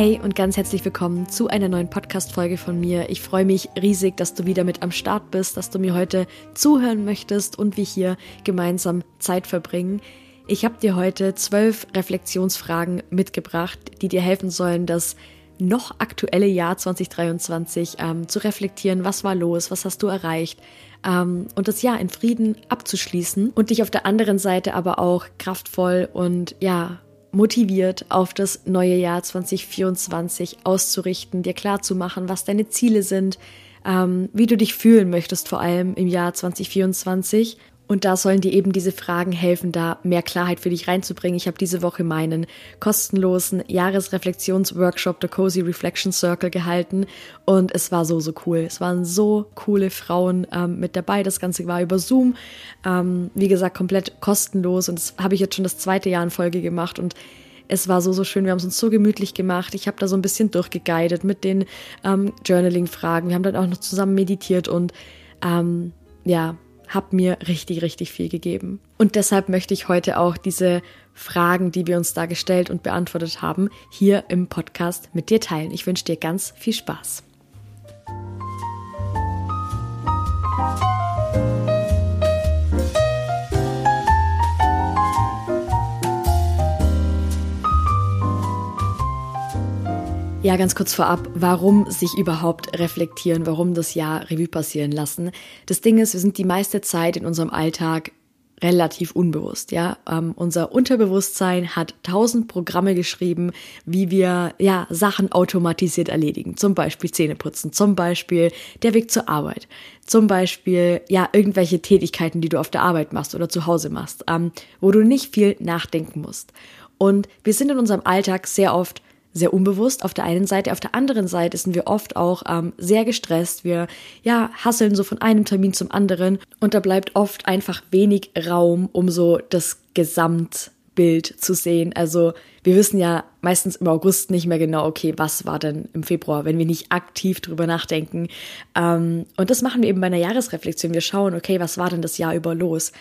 Hey und ganz herzlich willkommen zu einer neuen Podcast-Folge von mir. Ich freue mich riesig, dass du wieder mit am Start bist, dass du mir heute zuhören möchtest und wir hier gemeinsam Zeit verbringen. Ich habe dir heute zwölf Reflexionsfragen mitgebracht, die dir helfen sollen, das noch aktuelle Jahr 2023 ähm, zu reflektieren. Was war los? Was hast du erreicht? Ähm, und das Jahr in Frieden abzuschließen und dich auf der anderen Seite aber auch kraftvoll und ja, motiviert auf das neue Jahr 2024 auszurichten, dir klar zu machen, was deine Ziele sind, ähm, wie du dich fühlen möchtest, vor allem im Jahr 2024 und da sollen dir eben diese Fragen helfen, da mehr Klarheit für dich reinzubringen. Ich habe diese Woche meinen kostenlosen Jahresreflexionsworkshop der Cozy Reflection Circle gehalten und es war so, so cool. Es waren so coole Frauen ähm, mit dabei. Das Ganze war über Zoom. Ähm, wie gesagt, komplett kostenlos und das habe ich jetzt schon das zweite Jahr in Folge gemacht und es war so, so schön. Wir haben es uns so gemütlich gemacht. Ich habe da so ein bisschen durchgeguidet mit den ähm, Journaling-Fragen. Wir haben dann auch noch zusammen meditiert und ähm, ja, hat mir richtig, richtig viel gegeben. Und deshalb möchte ich heute auch diese Fragen, die wir uns da gestellt und beantwortet haben, hier im Podcast mit dir teilen. Ich wünsche dir ganz viel Spaß. Ja, ganz kurz vorab, warum sich überhaupt reflektieren, warum das Jahr Revue passieren lassen. Das Ding ist, wir sind die meiste Zeit in unserem Alltag relativ unbewusst, ja. Ähm, unser Unterbewusstsein hat tausend Programme geschrieben, wie wir, ja, Sachen automatisiert erledigen. Zum Beispiel Zähneputzen, zum Beispiel der Weg zur Arbeit, zum Beispiel, ja, irgendwelche Tätigkeiten, die du auf der Arbeit machst oder zu Hause machst, ähm, wo du nicht viel nachdenken musst. Und wir sind in unserem Alltag sehr oft sehr unbewusst auf der einen Seite. Auf der anderen Seite sind wir oft auch ähm, sehr gestresst. Wir ja hasseln so von einem Termin zum anderen und da bleibt oft einfach wenig Raum, um so das Gesamtbild zu sehen. Also wir wissen ja meistens im August nicht mehr genau, okay, was war denn im Februar, wenn wir nicht aktiv drüber nachdenken. Ähm, und das machen wir eben bei einer Jahresreflexion. Wir schauen, okay, was war denn das Jahr über los?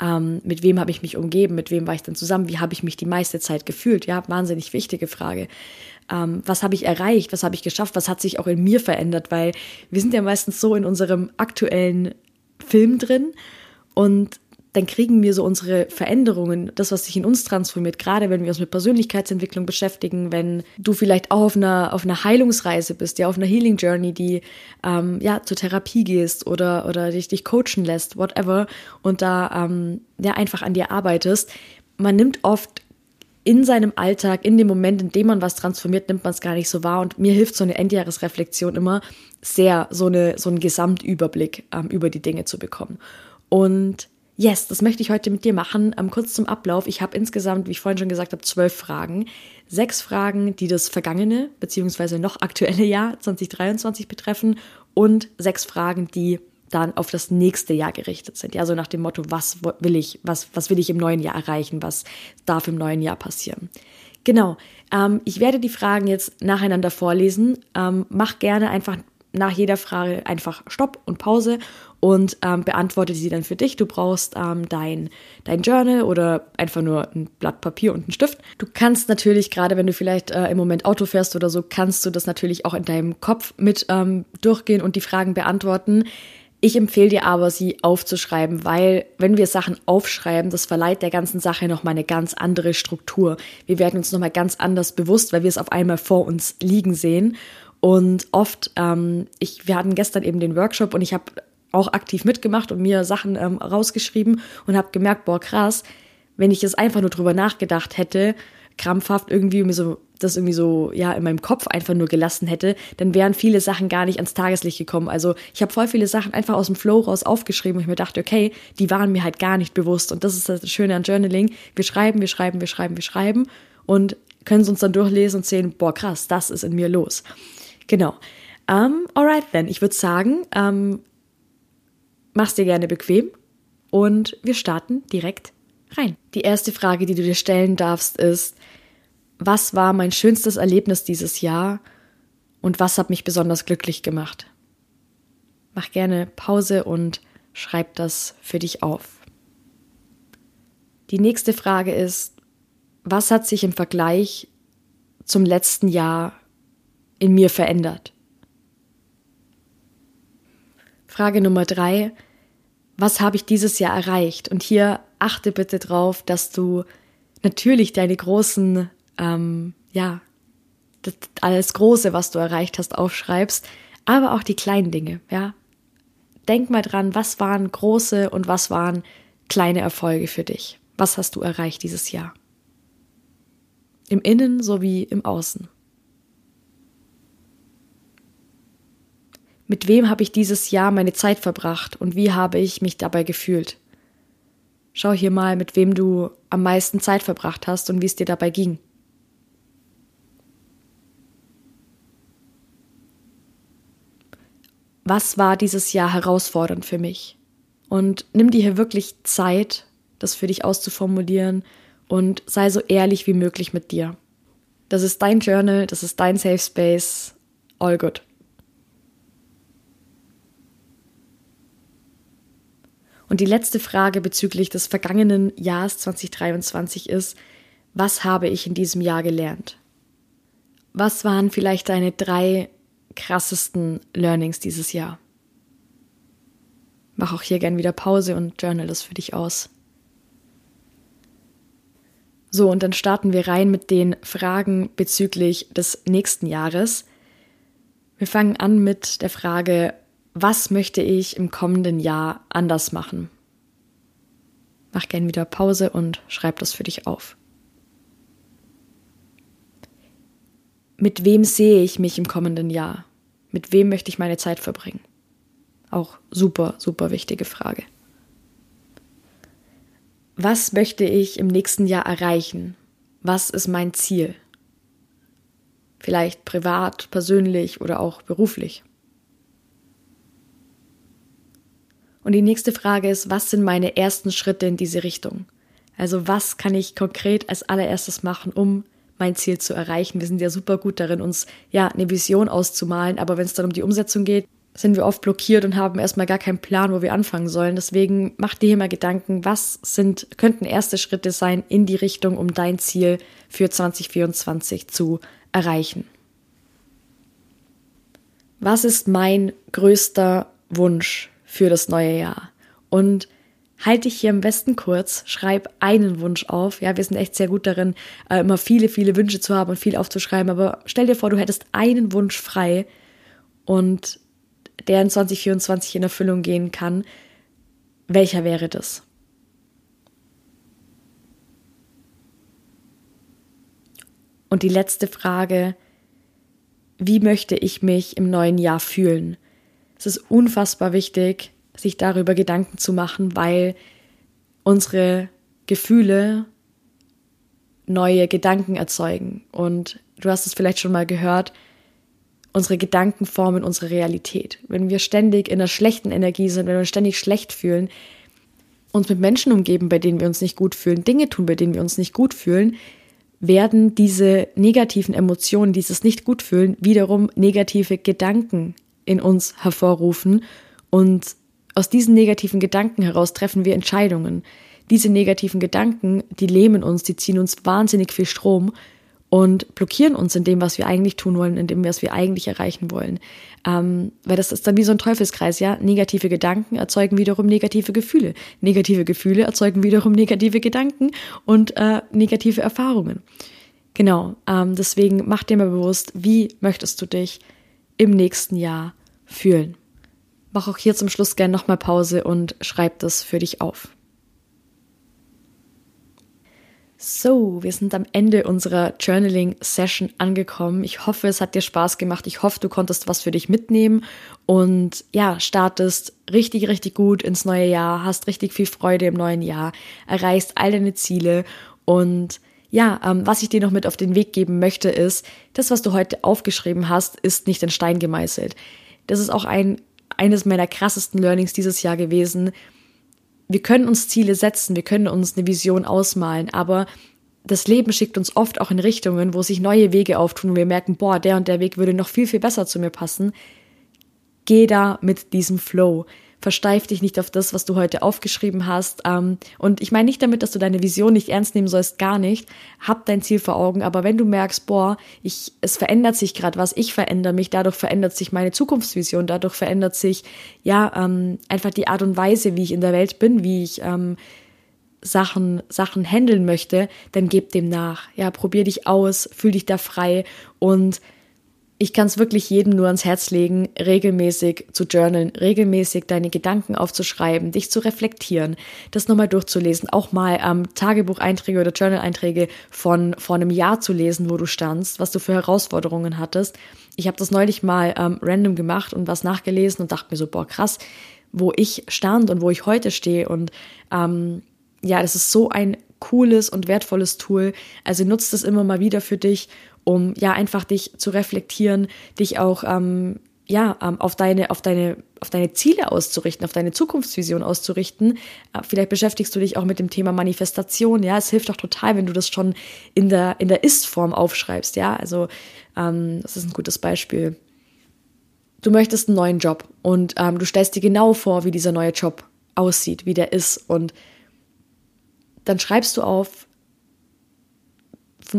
Ähm, mit wem habe ich mich umgeben? Mit wem war ich dann zusammen? Wie habe ich mich die meiste Zeit gefühlt? Ja, wahnsinnig wichtige Frage. Ähm, was habe ich erreicht? Was habe ich geschafft? Was hat sich auch in mir verändert? Weil wir sind ja meistens so in unserem aktuellen Film drin und dann kriegen wir so unsere Veränderungen, das, was sich in uns transformiert, gerade wenn wir uns mit Persönlichkeitsentwicklung beschäftigen, wenn du vielleicht auch auf einer, auf einer Heilungsreise bist, ja, auf einer Healing Journey, die ähm, ja zur Therapie gehst oder, oder dich, dich coachen lässt, whatever, und da ähm, ja einfach an dir arbeitest. Man nimmt oft in seinem Alltag, in dem Moment, in dem man was transformiert, nimmt man es gar nicht so wahr. Und mir hilft so eine Endjahresreflexion immer sehr, so, eine, so einen Gesamtüberblick ähm, über die Dinge zu bekommen. Und Yes, das möchte ich heute mit dir machen. Ähm, kurz zum Ablauf. Ich habe insgesamt, wie ich vorhin schon gesagt habe, zwölf Fragen. Sechs Fragen, die das vergangene bzw. noch aktuelle Jahr 2023 betreffen und sechs Fragen, die dann auf das nächste Jahr gerichtet sind. Ja, so nach dem Motto, was will ich, was, was will ich im neuen Jahr erreichen, was darf im neuen Jahr passieren. Genau. Ähm, ich werde die Fragen jetzt nacheinander vorlesen. Ähm, mach gerne einfach nach jeder Frage einfach Stopp und Pause und ähm, beantworte sie dann für dich. Du brauchst ähm, dein, dein Journal oder einfach nur ein Blatt Papier und einen Stift. Du kannst natürlich, gerade wenn du vielleicht äh, im Moment Auto fährst oder so, kannst du das natürlich auch in deinem Kopf mit ähm, durchgehen und die Fragen beantworten. Ich empfehle dir aber, sie aufzuschreiben, weil wenn wir Sachen aufschreiben, das verleiht der ganzen Sache nochmal eine ganz andere Struktur. Wir werden uns nochmal ganz anders bewusst, weil wir es auf einmal vor uns liegen sehen. Und oft, ähm, ich, wir hatten gestern eben den Workshop und ich habe auch aktiv mitgemacht und mir Sachen ähm, rausgeschrieben und habe gemerkt, boah, krass, wenn ich jetzt einfach nur drüber nachgedacht hätte, krampfhaft irgendwie mir so das irgendwie so ja in meinem Kopf einfach nur gelassen hätte, dann wären viele Sachen gar nicht ans Tageslicht gekommen. Also ich habe voll viele Sachen einfach aus dem Flow raus aufgeschrieben und ich mir dachte, okay, die waren mir halt gar nicht bewusst und das ist das Schöne an Journaling. Wir schreiben, wir schreiben, wir schreiben, wir schreiben und können es uns dann durchlesen und sehen, boah krass, das ist in mir los. Genau. Um, ähm, alright then. Ich würde sagen, um, ähm, mach's dir gerne bequem und wir starten direkt rein. Die erste Frage, die du dir stellen darfst, ist, was war mein schönstes Erlebnis dieses Jahr und was hat mich besonders glücklich gemacht? Mach gerne Pause und schreib das für dich auf. Die nächste Frage ist, was hat sich im Vergleich zum letzten Jahr in mir verändert? Frage Nummer drei. Was habe ich dieses Jahr erreicht? Und hier achte bitte drauf, dass du natürlich deine großen, ähm, ja, alles Große, was du erreicht hast, aufschreibst, aber auch die kleinen Dinge, ja. Denk mal dran, was waren große und was waren kleine Erfolge für dich? Was hast du erreicht dieses Jahr? Im Innen sowie im Außen. Mit wem habe ich dieses Jahr meine Zeit verbracht und wie habe ich mich dabei gefühlt? Schau hier mal, mit wem du am meisten Zeit verbracht hast und wie es dir dabei ging. Was war dieses Jahr herausfordernd für mich? Und nimm dir hier wirklich Zeit, das für dich auszuformulieren und sei so ehrlich wie möglich mit dir. Das ist dein Journal, das ist dein Safe Space. All good. Und die letzte Frage bezüglich des vergangenen Jahres 2023 ist, was habe ich in diesem Jahr gelernt? Was waren vielleicht deine drei krassesten Learnings dieses Jahr? Mach auch hier gern wieder Pause und journal das für dich aus. So, und dann starten wir rein mit den Fragen bezüglich des nächsten Jahres. Wir fangen an mit der Frage, was möchte ich im kommenden Jahr anders machen? Mach gern wieder Pause und schreib das für dich auf. Mit wem sehe ich mich im kommenden Jahr? Mit wem möchte ich meine Zeit verbringen? Auch super, super wichtige Frage. Was möchte ich im nächsten Jahr erreichen? Was ist mein Ziel? Vielleicht privat, persönlich oder auch beruflich. Und die nächste Frage ist, was sind meine ersten Schritte in diese Richtung? Also was kann ich konkret als allererstes machen, um mein Ziel zu erreichen? Wir sind ja super gut darin, uns ja eine Vision auszumalen, aber wenn es dann um die Umsetzung geht, sind wir oft blockiert und haben erstmal gar keinen Plan, wo wir anfangen sollen. Deswegen mach dir hier mal Gedanken, was sind, könnten erste Schritte sein in die Richtung, um dein Ziel für 2024 zu erreichen. Was ist mein größter Wunsch für das neue Jahr? Und halte dich hier am besten kurz, schreib einen Wunsch auf. Ja, wir sind echt sehr gut darin, äh, immer viele, viele Wünsche zu haben und viel aufzuschreiben. Aber stell dir vor, du hättest einen Wunsch frei und der in 2024 in Erfüllung gehen kann, welcher wäre das? Und die letzte Frage, wie möchte ich mich im neuen Jahr fühlen? Es ist unfassbar wichtig, sich darüber Gedanken zu machen, weil unsere Gefühle neue Gedanken erzeugen. Und du hast es vielleicht schon mal gehört, unsere Gedanken formen unsere Realität. Wenn wir ständig in einer schlechten Energie sind, wenn wir ständig schlecht fühlen, uns mit Menschen umgeben, bei denen wir uns nicht gut fühlen, Dinge tun, bei denen wir uns nicht gut fühlen, werden diese negativen Emotionen, dieses nicht gut fühlen, wiederum negative Gedanken in uns hervorrufen und aus diesen negativen Gedanken heraus treffen wir Entscheidungen. Diese negativen Gedanken, die lähmen uns, die ziehen uns wahnsinnig viel Strom und blockieren uns in dem, was wir eigentlich tun wollen, in dem, was wir eigentlich erreichen wollen. Ähm, weil das ist dann wie so ein Teufelskreis, ja. Negative Gedanken erzeugen wiederum negative Gefühle. Negative Gefühle erzeugen wiederum negative Gedanken und äh, negative Erfahrungen. Genau, ähm, deswegen mach dir mal bewusst, wie möchtest du dich im nächsten Jahr fühlen. Mach auch hier zum Schluss gerne nochmal Pause und schreib das für dich auf. So, wir sind am Ende unserer Journaling-Session angekommen. Ich hoffe, es hat dir Spaß gemacht. Ich hoffe, du konntest was für dich mitnehmen und ja, startest richtig, richtig gut ins neue Jahr, hast richtig viel Freude im neuen Jahr, erreichst all deine Ziele und ja, ähm, was ich dir noch mit auf den Weg geben möchte, ist, das, was du heute aufgeschrieben hast, ist nicht in Stein gemeißelt. Das ist auch ein, eines meiner krassesten Learnings dieses Jahr gewesen wir können uns Ziele setzen, wir können uns eine Vision ausmalen, aber das Leben schickt uns oft auch in Richtungen, wo sich neue Wege auftun und wir merken, boah, der und der Weg würde noch viel, viel besser zu mir passen. Geh da mit diesem Flow. Versteif dich nicht auf das, was du heute aufgeschrieben hast. Ähm, und ich meine nicht damit, dass du deine Vision nicht ernst nehmen sollst, gar nicht. Hab dein Ziel vor Augen, aber wenn du merkst, boah, ich, es verändert sich gerade was, ich verändere mich, dadurch verändert sich meine Zukunftsvision, dadurch verändert sich ja ähm, einfach die Art und Weise, wie ich in der Welt bin, wie ich ähm, Sachen, Sachen handeln möchte, dann gib dem nach. Ja, probier dich aus, fühl dich da frei und ich kann es wirklich jedem nur ans Herz legen, regelmäßig zu journalen, regelmäßig deine Gedanken aufzuschreiben, dich zu reflektieren, das nochmal durchzulesen, auch mal ähm, Tagebucheinträge oder Journal-Einträge von vor einem Jahr zu lesen, wo du standst, was du für Herausforderungen hattest. Ich habe das neulich mal ähm, random gemacht und was nachgelesen und dachte mir so, boah, krass, wo ich stand und wo ich heute stehe und ähm, ja, das ist so ein cooles und wertvolles Tool. Also nutzt es immer mal wieder für dich, um ja einfach dich zu reflektieren, dich auch ähm, ja ähm, auf deine auf deine auf deine Ziele auszurichten, auf deine Zukunftsvision auszurichten. Äh, vielleicht beschäftigst du dich auch mit dem Thema Manifestation. Ja, es hilft auch total, wenn du das schon in der in der Ist-Form aufschreibst. Ja, also ähm, das ist ein gutes Beispiel. Du möchtest einen neuen Job und ähm, du stellst dir genau vor, wie dieser neue Job aussieht, wie der ist und dann schreibst du auf,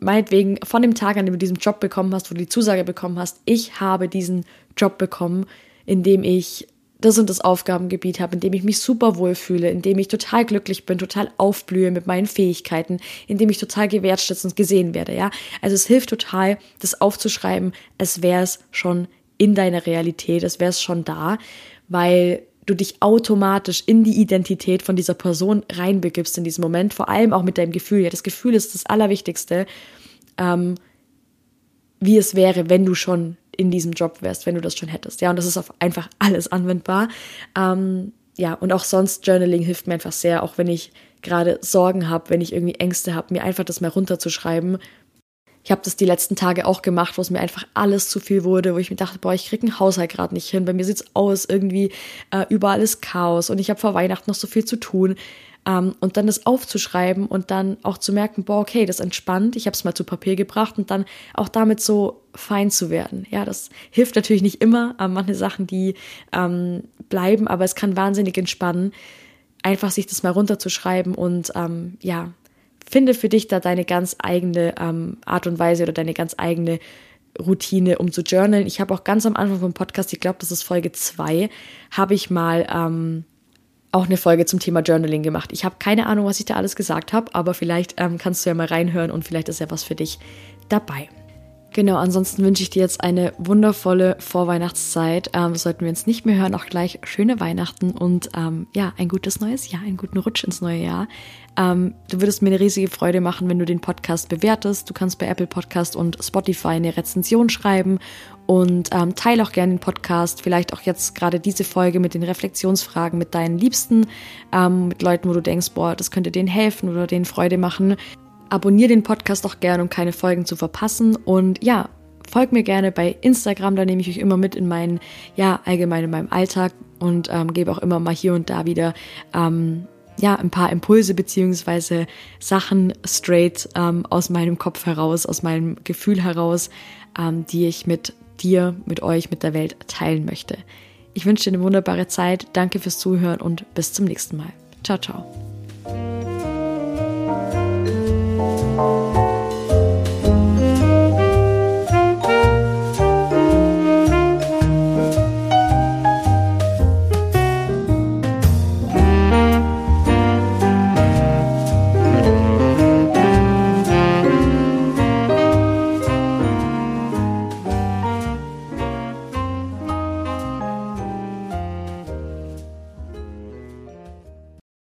meinetwegen von dem Tag, an dem du diesen Job bekommen hast, wo du die Zusage bekommen hast, ich habe diesen Job bekommen, in dem ich das und das Aufgabengebiet habe, in dem ich mich super wohl fühle, in dem ich total glücklich bin, total aufblühe mit meinen Fähigkeiten, in dem ich total gewertschätzt und gesehen werde, ja. Also es hilft total, das aufzuschreiben, als wäre es schon in deiner Realität, als wäre es schon da, weil du dich automatisch in die Identität von dieser Person reinbegibst in diesem Moment, vor allem auch mit deinem Gefühl. Ja, das Gefühl ist das Allerwichtigste, ähm, wie es wäre, wenn du schon in diesem Job wärst, wenn du das schon hättest. Ja, und das ist auf einfach alles anwendbar. Ähm, ja, und auch sonst Journaling hilft mir einfach sehr, auch wenn ich gerade Sorgen habe, wenn ich irgendwie Ängste habe, mir einfach das mal runterzuschreiben ich habe das die letzten Tage auch gemacht, wo es mir einfach alles zu viel wurde, wo ich mir dachte, boah, ich krieg einen Haushalt gerade nicht hin. Bei mir sieht's aus, irgendwie äh, überall ist Chaos und ich habe vor Weihnachten noch so viel zu tun. Ähm, und dann das aufzuschreiben und dann auch zu merken, boah, okay, das entspannt. Ich habe es mal zu Papier gebracht und dann auch damit so fein zu werden. Ja, das hilft natürlich nicht immer. Äh, manche Sachen, die ähm, bleiben, aber es kann wahnsinnig entspannen einfach sich das mal runterzuschreiben und ähm, ja, finde für dich da deine ganz eigene ähm, Art und Weise oder deine ganz eigene Routine, um zu journalen. Ich habe auch ganz am Anfang vom Podcast, ich glaube, das ist Folge 2, habe ich mal ähm, auch eine Folge zum Thema Journaling gemacht. Ich habe keine Ahnung, was ich da alles gesagt habe, aber vielleicht ähm, kannst du ja mal reinhören und vielleicht ist ja was für dich dabei. Genau, ansonsten wünsche ich dir jetzt eine wundervolle Vorweihnachtszeit. Ähm, sollten wir uns nicht mehr hören, auch gleich schöne Weihnachten und ähm, ja, ein gutes neues Jahr, einen guten Rutsch ins neue Jahr. Ähm, du würdest mir eine riesige Freude machen, wenn du den Podcast bewertest. Du kannst bei Apple Podcast und Spotify eine Rezension schreiben und ähm, teile auch gerne den Podcast, vielleicht auch jetzt gerade diese Folge mit den Reflexionsfragen mit deinen Liebsten, ähm, mit Leuten, wo du denkst, boah, das könnte denen helfen oder denen Freude machen. Abonnier den Podcast auch gerne, um keine Folgen zu verpassen. Und ja, folg mir gerne bei Instagram, da nehme ich euch immer mit in meinen, ja, allgemein in meinem Alltag und ähm, gebe auch immer mal hier und da wieder ähm, ja, ein paar Impulse beziehungsweise Sachen straight ähm, aus meinem Kopf heraus, aus meinem Gefühl heraus, ähm, die ich mit dir, mit euch, mit der Welt teilen möchte. Ich wünsche dir eine wunderbare Zeit. Danke fürs Zuhören und bis zum nächsten Mal. Ciao, ciao.